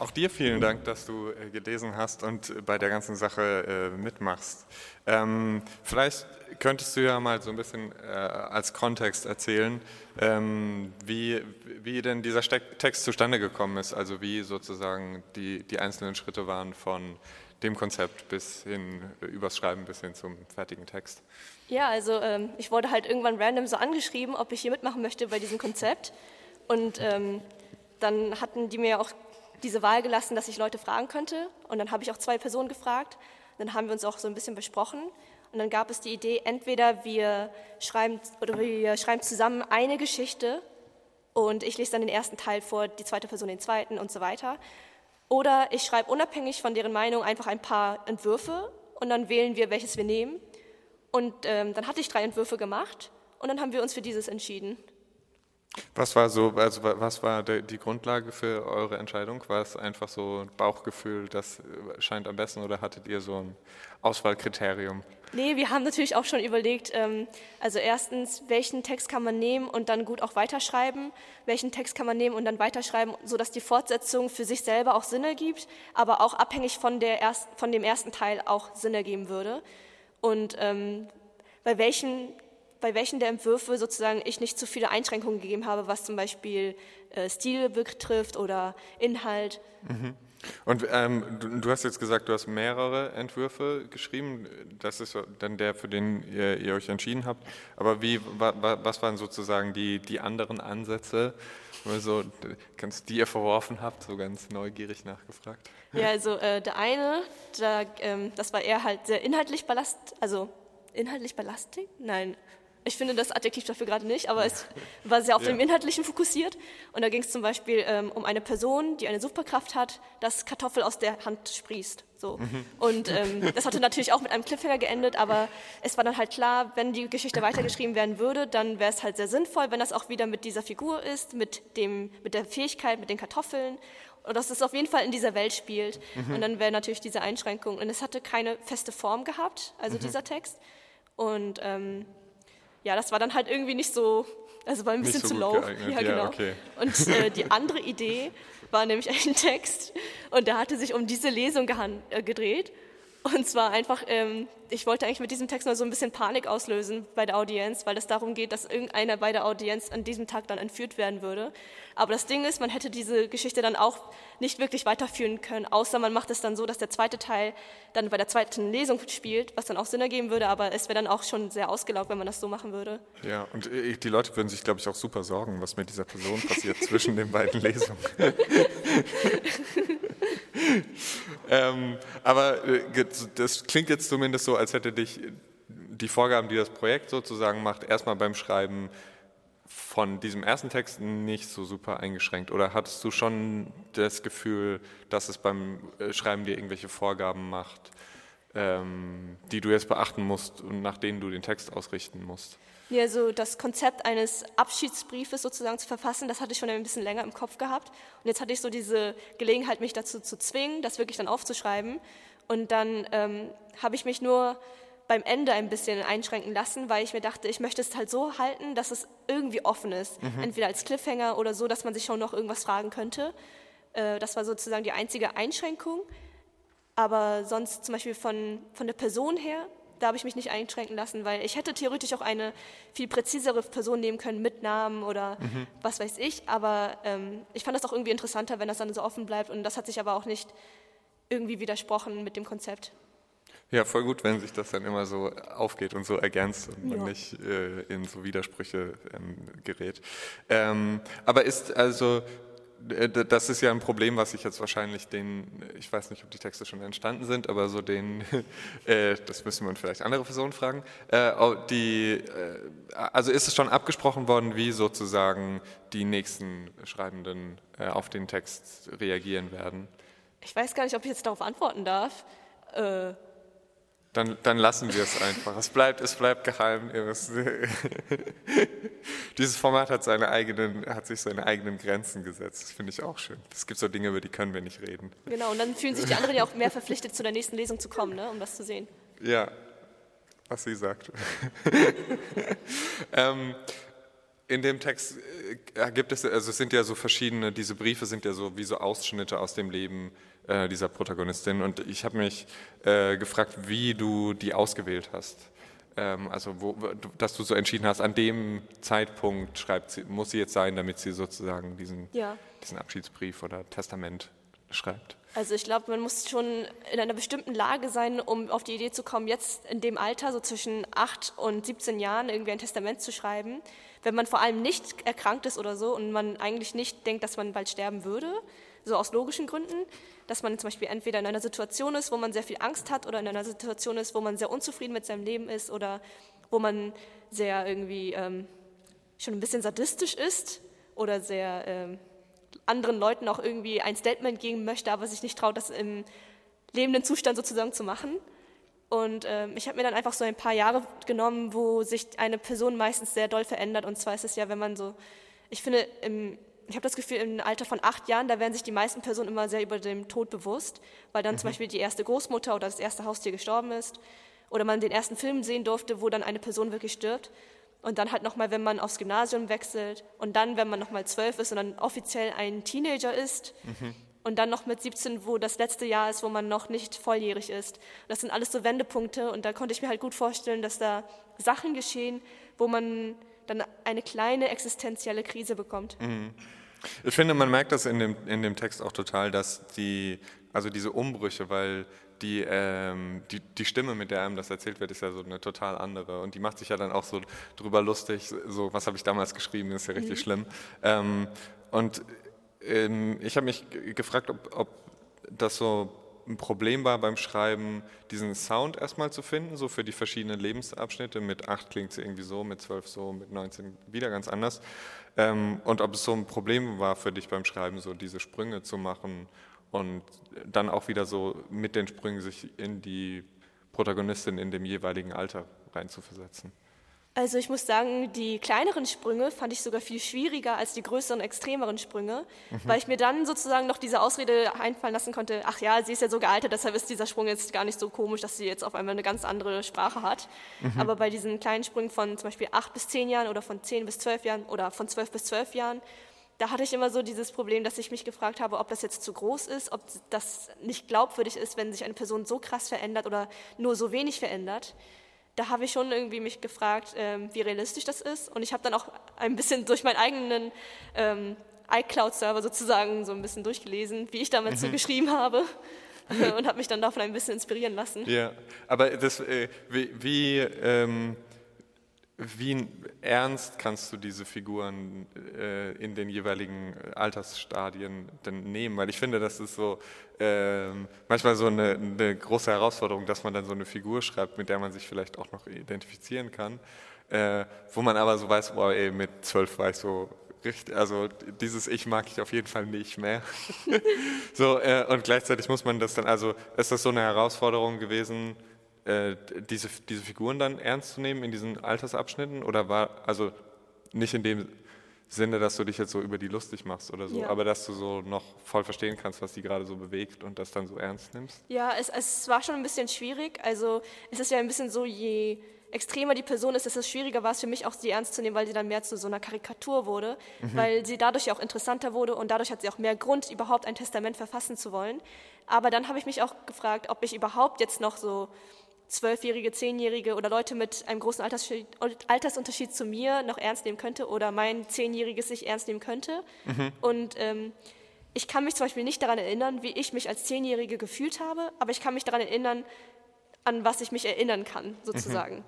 Auch dir vielen Dank, dass du äh, gelesen hast und bei der ganzen Sache äh, mitmachst. Ähm, vielleicht könntest du ja mal so ein bisschen äh, als Kontext erzählen, ähm, wie, wie denn dieser Text zustande gekommen ist, also wie sozusagen die, die einzelnen Schritte waren von dem Konzept bis hin, übers Schreiben bis hin zum fertigen Text. Ja, also ähm, ich wurde halt irgendwann random so angeschrieben, ob ich hier mitmachen möchte bei diesem Konzept. Und ähm, dann hatten die mir auch diese Wahl gelassen, dass ich Leute fragen könnte. Und dann habe ich auch zwei Personen gefragt. Dann haben wir uns auch so ein bisschen besprochen. Und dann gab es die Idee, entweder wir schreiben, oder wir schreiben zusammen eine Geschichte und ich lese dann den ersten Teil vor, die zweite Person den zweiten und so weiter. Oder ich schreibe unabhängig von deren Meinung einfach ein paar Entwürfe und dann wählen wir, welches wir nehmen. Und ähm, dann hatte ich drei Entwürfe gemacht und dann haben wir uns für dieses entschieden. Was war so, also was war die Grundlage für eure Entscheidung? War es einfach so ein Bauchgefühl, das äh, scheint am besten oder hattet ihr so ein Auswahlkriterium? Nee, wir haben natürlich auch schon überlegt, ähm, also erstens, welchen Text kann man nehmen und dann gut auch weiterschreiben, welchen Text kann man nehmen und dann weiterschreiben, sodass die Fortsetzung für sich selber auch Sinn ergibt, aber auch abhängig von, der erst, von dem ersten Teil auch Sinn ergeben würde. Und ähm, bei welchen bei welchen der Entwürfe sozusagen ich nicht zu viele Einschränkungen gegeben habe, was zum Beispiel äh, Stil betrifft oder Inhalt. Mhm. Und ähm, du, du, hast jetzt gesagt, du hast mehrere Entwürfe geschrieben. Das ist dann der, für den ihr, ihr euch entschieden habt. Aber wie, wa, was waren sozusagen die, die anderen Ansätze, also, die ihr verworfen habt, so ganz neugierig nachgefragt? Ja, also äh, der eine, da, ähm, das war eher halt sehr inhaltlich belastet, also inhaltlich belastet? Nein, ich finde das Adjektiv dafür gerade nicht, aber es war sehr auf ja. dem Inhaltlichen fokussiert. Und da ging es zum Beispiel ähm, um eine Person, die eine Superkraft hat, dass Kartoffel aus der Hand sprießt. So. Mhm. Und ähm, das hatte natürlich auch mit einem Cliffhanger geendet, aber es war dann halt klar, wenn die Geschichte weitergeschrieben werden würde, dann wäre es halt sehr sinnvoll, wenn das auch wieder mit dieser Figur ist, mit, dem, mit der Fähigkeit, mit den Kartoffeln und dass es auf jeden Fall in dieser Welt spielt. Mhm. Und dann wäre natürlich diese Einschränkung. Und es hatte keine feste Form gehabt, also mhm. dieser Text. Und ähm, ja, das war dann halt irgendwie nicht so, also war ein bisschen so zu low. Geeignet. Ja, genau. okay. Und äh, die andere Idee war nämlich ein Text und der hatte sich um diese Lesung äh, gedreht. Und zwar einfach, ähm, ich wollte eigentlich mit diesem Text mal so ein bisschen Panik auslösen bei der Audienz, weil es darum geht, dass irgendeiner bei der Audienz an diesem Tag dann entführt werden würde. Aber das Ding ist, man hätte diese Geschichte dann auch nicht wirklich weiterführen können, außer man macht es dann so, dass der zweite Teil dann bei der zweiten Lesung spielt, was dann auch Sinn ergeben würde, aber es wäre dann auch schon sehr ausgelaugt, wenn man das so machen würde. Ja, und äh, die Leute würden sich, glaube ich, auch super sorgen, was mit dieser Person passiert zwischen den beiden Lesungen. ähm, aber äh, das klingt jetzt zumindest so, als hätte dich die Vorgaben, die das Projekt sozusagen macht, erstmal beim Schreiben von diesem ersten Text nicht so super eingeschränkt? Oder hattest du schon das Gefühl, dass es beim äh, Schreiben dir irgendwelche Vorgaben macht, ähm, die du jetzt beachten musst und nach denen du den Text ausrichten musst? Ja, also das Konzept eines Abschiedsbriefes sozusagen zu verfassen, das hatte ich schon ein bisschen länger im Kopf gehabt. Und jetzt hatte ich so diese Gelegenheit, mich dazu zu zwingen, das wirklich dann aufzuschreiben. Und dann ähm, habe ich mich nur beim Ende ein bisschen einschränken lassen, weil ich mir dachte, ich möchte es halt so halten, dass es irgendwie offen ist. Mhm. Entweder als Cliffhanger oder so, dass man sich schon noch irgendwas fragen könnte. Äh, das war sozusagen die einzige Einschränkung. Aber sonst zum Beispiel von, von der Person her da habe ich mich nicht einschränken lassen, weil ich hätte theoretisch auch eine viel präzisere Person nehmen können mit Namen oder mhm. was weiß ich. Aber ähm, ich fand das auch irgendwie interessanter, wenn das dann so offen bleibt. Und das hat sich aber auch nicht irgendwie widersprochen mit dem Konzept. Ja, voll gut, wenn sich das dann immer so aufgeht und so ergänzt und ja. man nicht äh, in so Widersprüche ähm, gerät. Ähm, aber ist also das ist ja ein Problem, was ich jetzt wahrscheinlich den, ich weiß nicht, ob die Texte schon entstanden sind, aber so den, äh, das müssen wir vielleicht andere Personen fragen. Äh, die, also ist es schon abgesprochen worden, wie sozusagen die nächsten Schreibenden auf den Text reagieren werden? Ich weiß gar nicht, ob ich jetzt darauf antworten darf. Dann, dann lassen wir es einfach. Es bleibt, es bleibt geheim. Dieses Format hat, seine eigenen, hat sich seine eigenen Grenzen gesetzt. Das finde ich auch schön. Es gibt so Dinge, über die können wir nicht reden. Genau, und dann fühlen sich die anderen ja auch mehr verpflichtet, zu der nächsten Lesung zu kommen, ne, um das zu sehen. Ja, was sie sagt. ähm, in dem Text äh, gibt es, also es sind ja so verschiedene, diese Briefe sind ja so wie so Ausschnitte aus dem Leben äh, dieser Protagonistin. Und ich habe mich äh, gefragt, wie du die ausgewählt hast. Ähm, also, wo, dass du so entschieden hast, an dem Zeitpunkt schreibt sie, muss sie jetzt sein, damit sie sozusagen diesen, ja. diesen Abschiedsbrief oder Testament schreibt. Also ich glaube, man muss schon in einer bestimmten Lage sein, um auf die Idee zu kommen, jetzt in dem Alter, so zwischen 8 und 17 Jahren, irgendwie ein Testament zu schreiben. Wenn man vor allem nicht erkrankt ist oder so und man eigentlich nicht denkt, dass man bald sterben würde, so aus logischen Gründen, dass man zum Beispiel entweder in einer Situation ist, wo man sehr viel Angst hat oder in einer Situation ist, wo man sehr unzufrieden mit seinem Leben ist oder wo man sehr irgendwie ähm, schon ein bisschen sadistisch ist oder sehr ähm, anderen Leuten auch irgendwie ein Statement geben möchte, aber sich nicht traut, das im lebenden Zustand sozusagen zu machen. Und ähm, ich habe mir dann einfach so ein paar Jahre genommen, wo sich eine Person meistens sehr doll verändert. Und zwar ist es ja, wenn man so, ich finde, im ich habe das Gefühl, im Alter von acht Jahren, da werden sich die meisten Personen immer sehr über den Tod bewusst, weil dann mhm. zum Beispiel die erste Großmutter oder das erste Haustier gestorben ist oder man den ersten Film sehen durfte, wo dann eine Person wirklich stirbt. Und dann halt nochmal, wenn man aufs Gymnasium wechselt und dann, wenn man nochmal zwölf ist und dann offiziell ein Teenager ist mhm. und dann noch mit 17, wo das letzte Jahr ist, wo man noch nicht volljährig ist. Das sind alles so Wendepunkte und da konnte ich mir halt gut vorstellen, dass da Sachen geschehen, wo man dann eine kleine existenzielle Krise bekommt. Mhm. Ich finde, man merkt das in dem, in dem Text auch total, dass die, also diese Umbrüche, weil die, ähm, die, die Stimme, mit der einem das erzählt wird, ist ja so eine total andere. Und die macht sich ja dann auch so drüber lustig, so, was habe ich damals geschrieben, ist ja richtig mhm. schlimm. Ähm, und ähm, ich habe mich gefragt, ob, ob das so ein Problem war beim Schreiben, diesen Sound erstmal zu finden, so für die verschiedenen Lebensabschnitte. Mit 8 klingt es irgendwie so, mit 12 so, mit 19 wieder ganz anders. Ähm, und ob es so ein Problem war für dich beim Schreiben, so diese Sprünge zu machen und dann auch wieder so mit den Sprüngen sich in die Protagonistin in dem jeweiligen Alter reinzuversetzen. Also ich muss sagen, die kleineren Sprünge fand ich sogar viel schwieriger als die größeren, extremeren Sprünge, mhm. weil ich mir dann sozusagen noch diese Ausrede einfallen lassen konnte, ach ja, sie ist ja so gealtert, deshalb ist dieser Sprung jetzt gar nicht so komisch, dass sie jetzt auf einmal eine ganz andere Sprache hat. Mhm. Aber bei diesen kleinen Sprüngen von zum Beispiel acht bis zehn Jahren oder von zehn bis zwölf Jahren oder von zwölf bis zwölf Jahren, da hatte ich immer so dieses Problem, dass ich mich gefragt habe, ob das jetzt zu groß ist, ob das nicht glaubwürdig ist, wenn sich eine Person so krass verändert oder nur so wenig verändert da habe ich schon irgendwie mich gefragt, ähm, wie realistisch das ist. Und ich habe dann auch ein bisschen durch meinen eigenen ähm, iCloud-Server sozusagen so ein bisschen durchgelesen, wie ich damals mhm. so geschrieben habe. und habe mich dann davon ein bisschen inspirieren lassen. Ja, aber das, äh, wie, wie ähm wie ernst kannst du diese Figuren äh, in den jeweiligen Altersstadien denn nehmen? Weil ich finde, das ist so äh, manchmal so eine, eine, große Herausforderung, dass man dann so eine Figur schreibt, mit der man sich vielleicht auch noch identifizieren kann, äh, wo man aber so weiß, wow, ey, mit zwölf war ich so richtig, also dieses Ich mag ich auf jeden Fall nicht mehr. so, äh, und gleichzeitig muss man das dann, also ist das so eine Herausforderung gewesen, äh, diese, diese Figuren dann ernst zu nehmen in diesen Altersabschnitten? Oder war, also nicht in dem Sinne, dass du dich jetzt so über die lustig machst oder so, ja. aber dass du so noch voll verstehen kannst, was die gerade so bewegt und das dann so ernst nimmst? Ja, es, es war schon ein bisschen schwierig. Also es ist ja ein bisschen so, je extremer die Person ist, desto schwieriger war es für mich auch, sie ernst zu nehmen, weil sie dann mehr zu so einer Karikatur wurde, mhm. weil sie dadurch auch interessanter wurde und dadurch hat sie auch mehr Grund, überhaupt ein Testament verfassen zu wollen. Aber dann habe ich mich auch gefragt, ob ich überhaupt jetzt noch so Zwölfjährige, Zehnjährige oder Leute mit einem großen Altersunterschied zu mir noch ernst nehmen könnte oder mein Zehnjähriges sich ernst nehmen könnte. Mhm. Und ähm, ich kann mich zum Beispiel nicht daran erinnern, wie ich mich als Zehnjährige gefühlt habe, aber ich kann mich daran erinnern, an was ich mich erinnern kann, sozusagen. Mhm.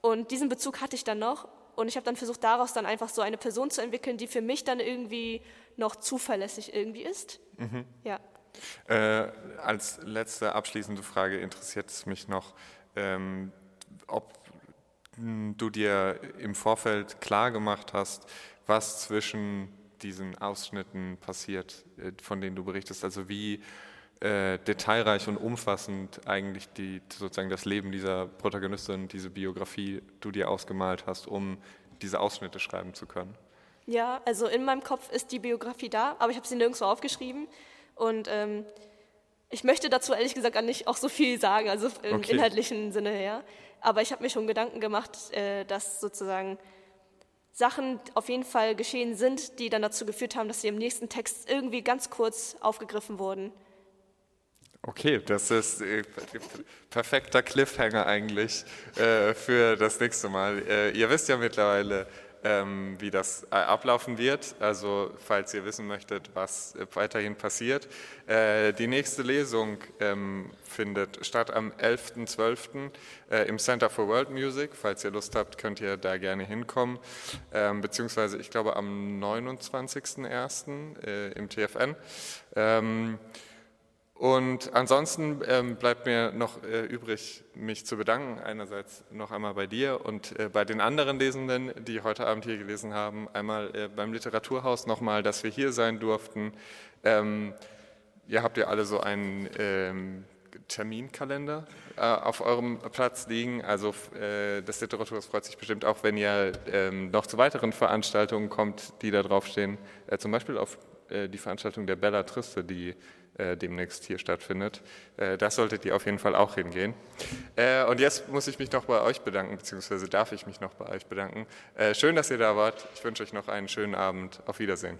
Und diesen Bezug hatte ich dann noch. Und ich habe dann versucht, daraus dann einfach so eine Person zu entwickeln, die für mich dann irgendwie noch zuverlässig irgendwie ist. Mhm. Ja. Äh, als letzte abschließende Frage interessiert es mich noch, ähm, ob du dir im Vorfeld klar gemacht hast, was zwischen diesen Ausschnitten passiert, äh, von denen du berichtest. Also wie äh, detailreich und umfassend eigentlich die, sozusagen das Leben dieser Protagonistin, diese Biografie du dir ausgemalt hast, um diese Ausschnitte schreiben zu können. Ja, also in meinem Kopf ist die Biografie da, aber ich habe sie nirgendwo aufgeschrieben. Und ähm, ich möchte dazu ehrlich gesagt gar nicht auch so viel sagen, also im okay. inhaltlichen Sinne her. Aber ich habe mir schon Gedanken gemacht, äh, dass sozusagen Sachen auf jeden Fall geschehen sind, die dann dazu geführt haben, dass sie im nächsten Text irgendwie ganz kurz aufgegriffen wurden. Okay, das ist äh, perfekter Cliffhanger eigentlich äh, für das nächste Mal. Äh, ihr wisst ja mittlerweile, ähm, wie das äh, ablaufen wird. Also falls ihr wissen möchtet, was äh, weiterhin passiert. Äh, die nächste Lesung ähm, findet statt am 11.12. Äh, im Center for World Music. Falls ihr Lust habt, könnt ihr da gerne hinkommen. Ähm, beziehungsweise ich glaube am 29.01. Äh, im TFN. Und ansonsten ähm, bleibt mir noch äh, übrig, mich zu bedanken. Einerseits noch einmal bei dir und äh, bei den anderen Lesenden, die heute Abend hier gelesen haben. Einmal äh, beim Literaturhaus nochmal, dass wir hier sein durften. Ähm, ihr habt ja alle so einen ähm, Terminkalender äh, auf eurem Platz liegen. Also äh, das Literaturhaus freut sich bestimmt auch, wenn ihr ähm, noch zu weiteren Veranstaltungen kommt, die da draufstehen. Äh, zum Beispiel auf die Veranstaltung der Bella Triste, die äh, demnächst hier stattfindet. Äh, das solltet ihr auf jeden Fall auch hingehen. Äh, und jetzt muss ich mich noch bei euch bedanken, beziehungsweise darf ich mich noch bei euch bedanken. Äh, schön, dass ihr da wart. Ich wünsche euch noch einen schönen Abend. Auf Wiedersehen.